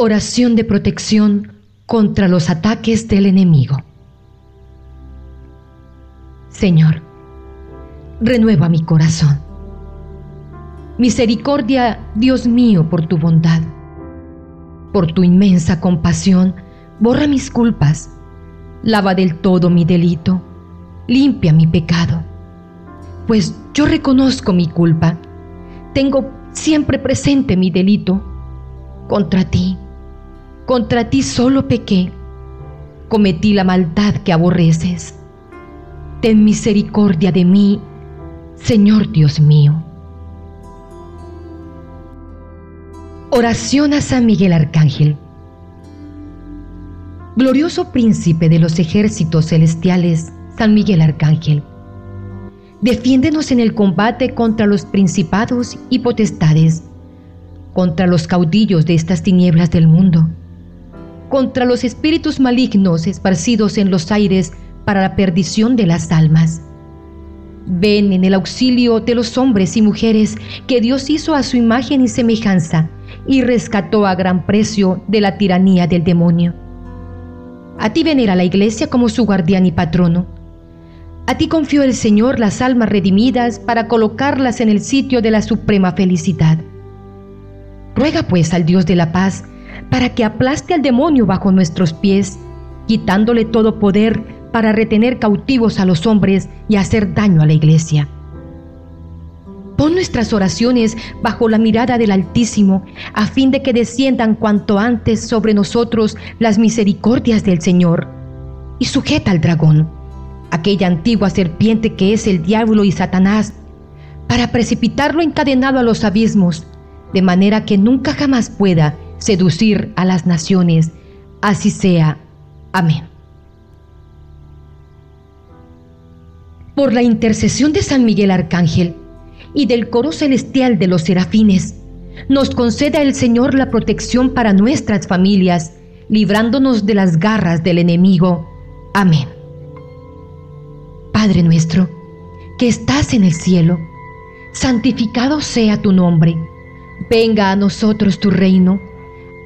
Oración de protección contra los ataques del enemigo. Señor, renueva mi corazón. Misericordia, Dios mío, por tu bondad. Por tu inmensa compasión, borra mis culpas, lava del todo mi delito, limpia mi pecado. Pues yo reconozco mi culpa, tengo siempre presente mi delito contra ti contra ti solo pequé, cometí la maldad que aborreces. Ten misericordia de mí, Señor Dios mío. Oración a San Miguel Arcángel. Glorioso príncipe de los ejércitos celestiales, San Miguel Arcángel. Defiéndenos en el combate contra los principados y potestades, contra los caudillos de estas tinieblas del mundo contra los espíritus malignos esparcidos en los aires para la perdición de las almas. Ven en el auxilio de los hombres y mujeres que Dios hizo a su imagen y semejanza y rescató a gran precio de la tiranía del demonio. A ti venera la iglesia como su guardián y patrono. A ti confió el Señor las almas redimidas para colocarlas en el sitio de la suprema felicidad. Ruega pues al Dios de la paz para que aplaste al demonio bajo nuestros pies, quitándole todo poder para retener cautivos a los hombres y hacer daño a la iglesia. Pon nuestras oraciones bajo la mirada del Altísimo, a fin de que desciendan cuanto antes sobre nosotros las misericordias del Señor. Y sujeta al dragón, aquella antigua serpiente que es el diablo y Satanás, para precipitarlo encadenado a los abismos, de manera que nunca jamás pueda seducir a las naciones. Así sea. Amén. Por la intercesión de San Miguel Arcángel y del coro celestial de los serafines, nos conceda el Señor la protección para nuestras familias, librándonos de las garras del enemigo. Amén. Padre nuestro, que estás en el cielo, santificado sea tu nombre. Venga a nosotros tu reino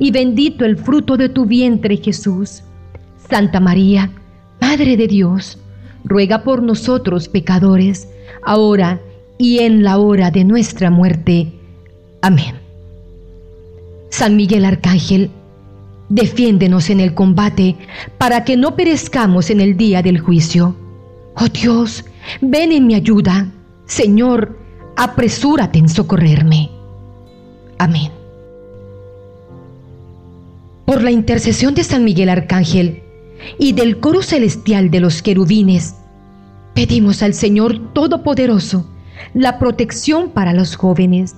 y bendito el fruto de tu vientre Jesús. Santa María, Madre de Dios, ruega por nosotros pecadores, ahora y en la hora de nuestra muerte. Amén. San Miguel Arcángel, defiéndenos en el combate para que no perezcamos en el día del juicio. Oh Dios, ven en mi ayuda. Señor, apresúrate en socorrerme. Amén por la intercesión de San Miguel Arcángel y del coro celestial de los querubines, pedimos al Señor Todopoderoso la protección para los jóvenes,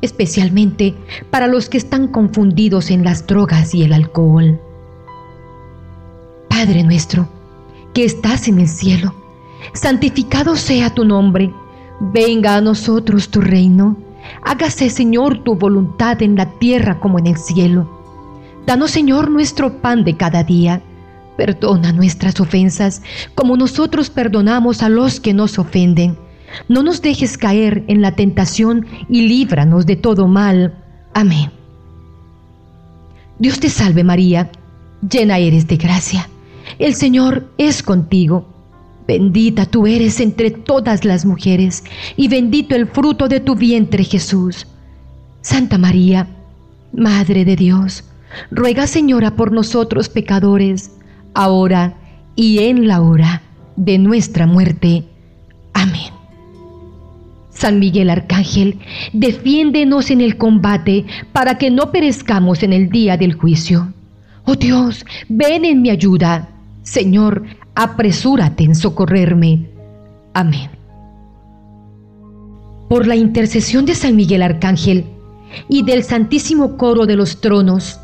especialmente para los que están confundidos en las drogas y el alcohol. Padre nuestro, que estás en el cielo, santificado sea tu nombre, venga a nosotros tu reino, hágase Señor tu voluntad en la tierra como en el cielo. Danos, Señor, nuestro pan de cada día. Perdona nuestras ofensas, como nosotros perdonamos a los que nos ofenden. No nos dejes caer en la tentación y líbranos de todo mal. Amén. Dios te salve María, llena eres de gracia. El Señor es contigo. Bendita tú eres entre todas las mujeres, y bendito el fruto de tu vientre Jesús. Santa María, Madre de Dios, Ruega, Señora, por nosotros pecadores, ahora y en la hora de nuestra muerte. Amén. San Miguel Arcángel, defiéndenos en el combate para que no perezcamos en el día del juicio. Oh Dios, ven en mi ayuda. Señor, apresúrate en socorrerme. Amén. Por la intercesión de San Miguel Arcángel y del Santísimo Coro de los Tronos,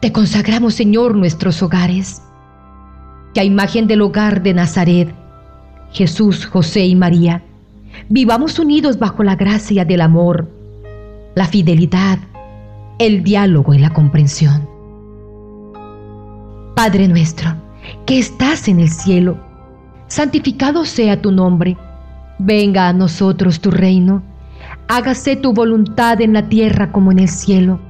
Te consagramos, Señor, nuestros hogares. Que a imagen del hogar de Nazaret, Jesús, José y María, vivamos unidos bajo la gracia del amor, la fidelidad, el diálogo y la comprensión. Padre nuestro, que estás en el cielo, santificado sea tu nombre, venga a nosotros tu reino, hágase tu voluntad en la tierra como en el cielo.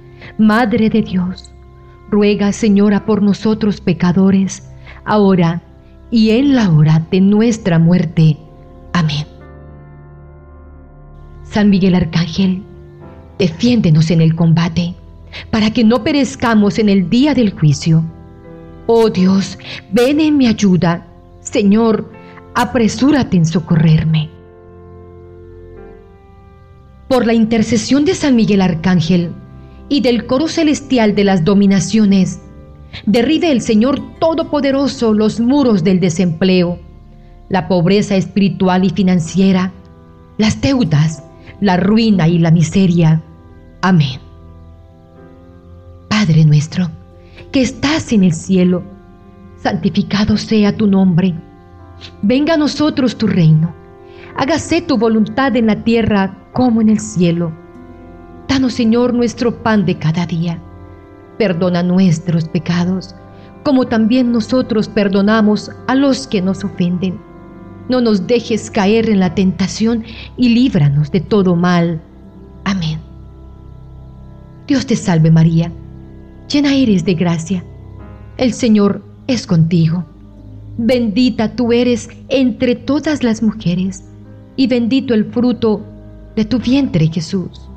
Madre de Dios, ruega, Señora, por nosotros pecadores, ahora y en la hora de nuestra muerte. Amén. San Miguel Arcángel, defiéndenos en el combate, para que no perezcamos en el día del juicio. Oh Dios, ven en mi ayuda. Señor, apresúrate en socorrerme. Por la intercesión de San Miguel Arcángel, y del coro celestial de las dominaciones, derribe el Señor Todopoderoso los muros del desempleo, la pobreza espiritual y financiera, las deudas, la ruina y la miseria. Amén. Padre nuestro, que estás en el cielo, santificado sea tu nombre. Venga a nosotros tu reino. Hágase tu voluntad en la tierra como en el cielo. Danos, Señor, nuestro pan de cada día. Perdona nuestros pecados, como también nosotros perdonamos a los que nos ofenden. No nos dejes caer en la tentación y líbranos de todo mal. Amén. Dios te salve María, llena eres de gracia. El Señor es contigo. Bendita tú eres entre todas las mujeres, y bendito el fruto de tu vientre Jesús.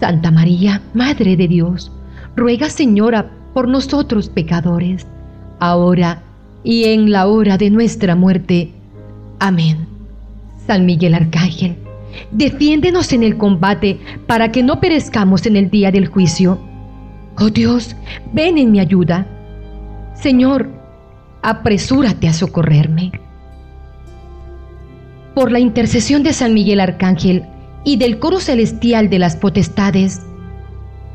Santa María, Madre de Dios, ruega Señora por nosotros pecadores, ahora y en la hora de nuestra muerte. Amén. San Miguel Arcángel, defiéndenos en el combate para que no perezcamos en el día del juicio. Oh Dios, ven en mi ayuda. Señor, apresúrate a socorrerme. Por la intercesión de San Miguel Arcángel, y del coro celestial de las potestades,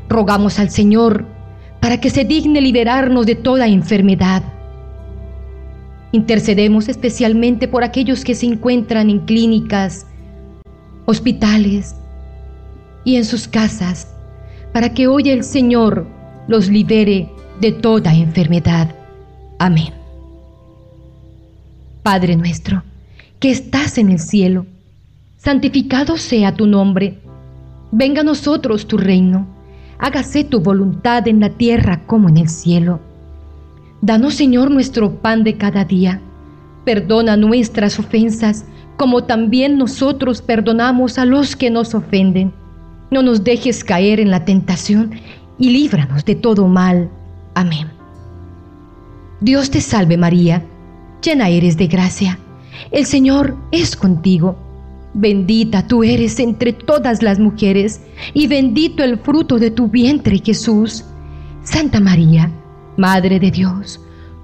rogamos al Señor para que se digne liberarnos de toda enfermedad. Intercedemos especialmente por aquellos que se encuentran en clínicas, hospitales y en sus casas, para que hoy el Señor los libere de toda enfermedad. Amén. Padre nuestro, que estás en el cielo, santificado sea tu nombre. Venga a nosotros tu reino. Hágase tu voluntad en la tierra como en el cielo. Danos, Señor, nuestro pan de cada día. Perdona nuestras ofensas, como también nosotros perdonamos a los que nos ofenden. No nos dejes caer en la tentación y líbranos de todo mal. Amén. Dios te salve María, llena eres de gracia. El Señor es contigo Bendita tú eres entre todas las mujeres, y bendito el fruto de tu vientre, Jesús. Santa María, Madre de Dios,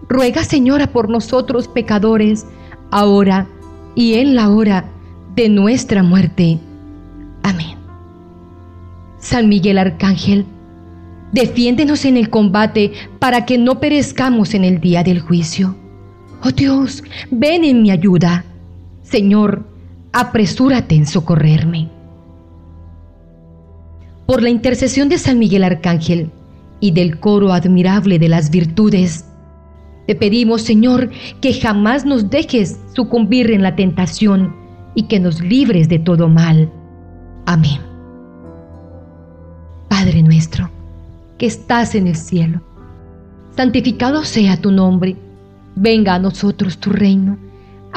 ruega, Señora, por nosotros pecadores, ahora y en la hora de nuestra muerte. Amén. San Miguel Arcángel, defiéndenos en el combate para que no perezcamos en el día del juicio. Oh Dios, ven en mi ayuda. Señor, apresúrate en socorrerme. Por la intercesión de San Miguel Arcángel y del coro admirable de las virtudes, te pedimos, Señor, que jamás nos dejes sucumbir en la tentación y que nos libres de todo mal. Amén. Padre nuestro, que estás en el cielo, santificado sea tu nombre, venga a nosotros tu reino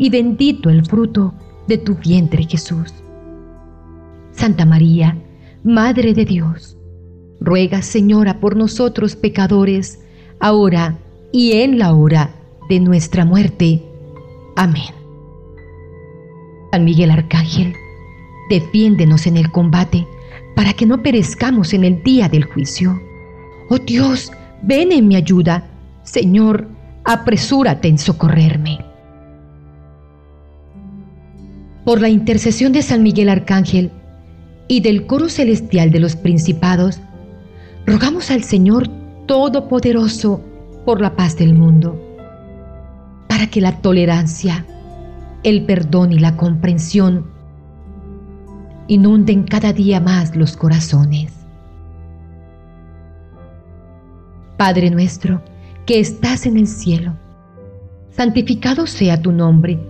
y bendito el fruto de tu vientre Jesús. Santa María, Madre de Dios, ruega Señora por nosotros pecadores, ahora y en la hora de nuestra muerte. Amén. San Miguel Arcángel, defiéndenos en el combate para que no perezcamos en el día del juicio. Oh Dios, ven en mi ayuda Señor, apresúrate en socorrerme. Por la intercesión de San Miguel Arcángel y del coro celestial de los principados, rogamos al Señor Todopoderoso por la paz del mundo, para que la tolerancia, el perdón y la comprensión inunden cada día más los corazones. Padre nuestro, que estás en el cielo. Santificado sea tu nombre.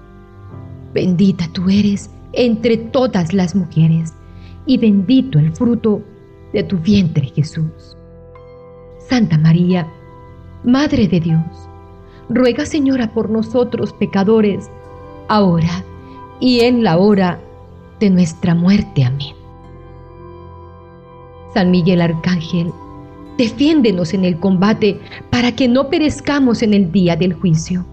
Bendita tú eres entre todas las mujeres, y bendito el fruto de tu vientre Jesús. Santa María, Madre de Dios, ruega Señora por nosotros pecadores, ahora y en la hora de nuestra muerte. Amén. San Miguel Arcángel, Defiéndenos en el combate para que no perezcamos en el día del juicio.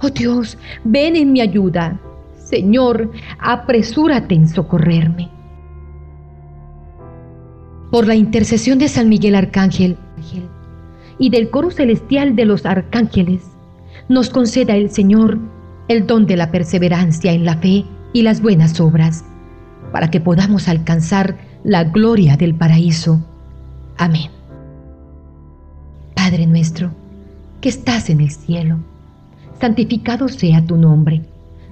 Oh Dios, ven en mi ayuda. Señor, apresúrate en socorrerme. Por la intercesión de San Miguel Arcángel y del coro celestial de los arcángeles, nos conceda el Señor el don de la perseverancia en la fe y las buenas obras, para que podamos alcanzar la gloria del paraíso. Amén. Padre nuestro, que estás en el cielo, santificado sea tu nombre.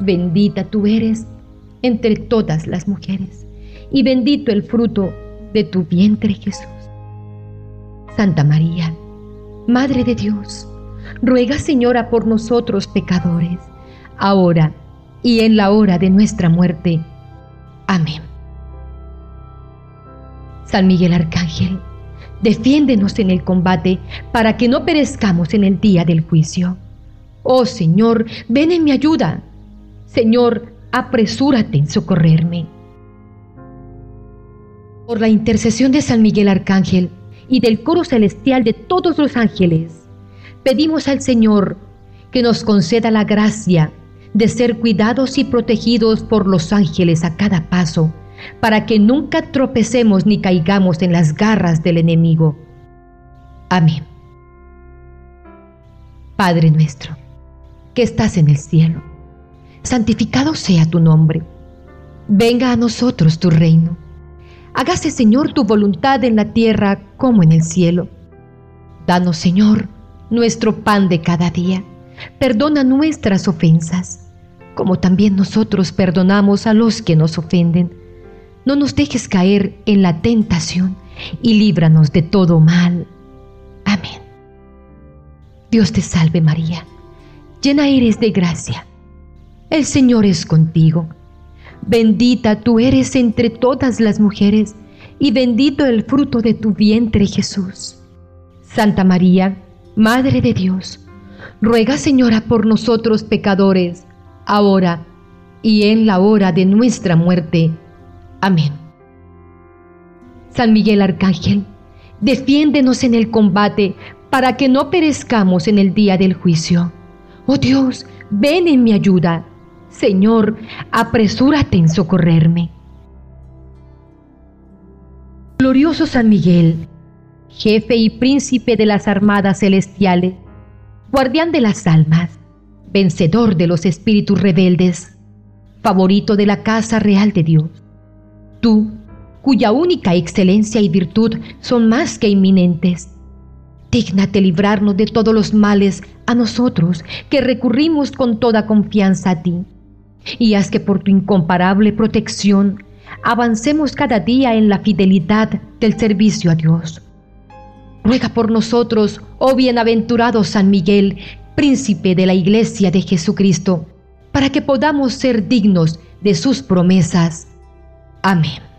Bendita tú eres entre todas las mujeres, y bendito el fruto de tu vientre Jesús. Santa María, Madre de Dios, ruega Señora por nosotros pecadores, ahora y en la hora de nuestra muerte. Amén. San Miguel Arcángel, Defiéndenos en el combate para que no perezcamos en el día del juicio. Oh Señor, ven en mi ayuda. Señor, apresúrate en socorrerme. Por la intercesión de San Miguel Arcángel y del coro celestial de todos los ángeles, pedimos al Señor que nos conceda la gracia de ser cuidados y protegidos por los ángeles a cada paso para que nunca tropecemos ni caigamos en las garras del enemigo. Amén. Padre nuestro, que estás en el cielo, santificado sea tu nombre. Venga a nosotros tu reino. Hágase, Señor, tu voluntad en la tierra como en el cielo. Danos, Señor, nuestro pan de cada día. Perdona nuestras ofensas, como también nosotros perdonamos a los que nos ofenden no nos dejes caer en la tentación y líbranos de todo mal. Amén. Dios te salve María, llena eres de gracia. El Señor es contigo. Bendita tú eres entre todas las mujeres y bendito el fruto de tu vientre Jesús. Santa María, Madre de Dios, ruega Señora por nosotros pecadores, ahora y en la hora de nuestra muerte. Amén. San Miguel Arcángel, defiéndenos en el combate para que no perezcamos en el día del juicio. Oh Dios, ven en mi ayuda. Señor, apresúrate en socorrerme. Glorioso San Miguel, jefe y príncipe de las armadas celestiales, guardián de las almas, vencedor de los espíritus rebeldes, favorito de la casa real de Dios. Tú, cuya única excelencia y virtud son más que inminentes, dígnate librarnos de todos los males a nosotros que recurrimos con toda confianza a ti, y haz que por tu incomparable protección avancemos cada día en la fidelidad del servicio a Dios. Ruega por nosotros, oh bienaventurado San Miguel, príncipe de la Iglesia de Jesucristo, para que podamos ser dignos de sus promesas. Amén.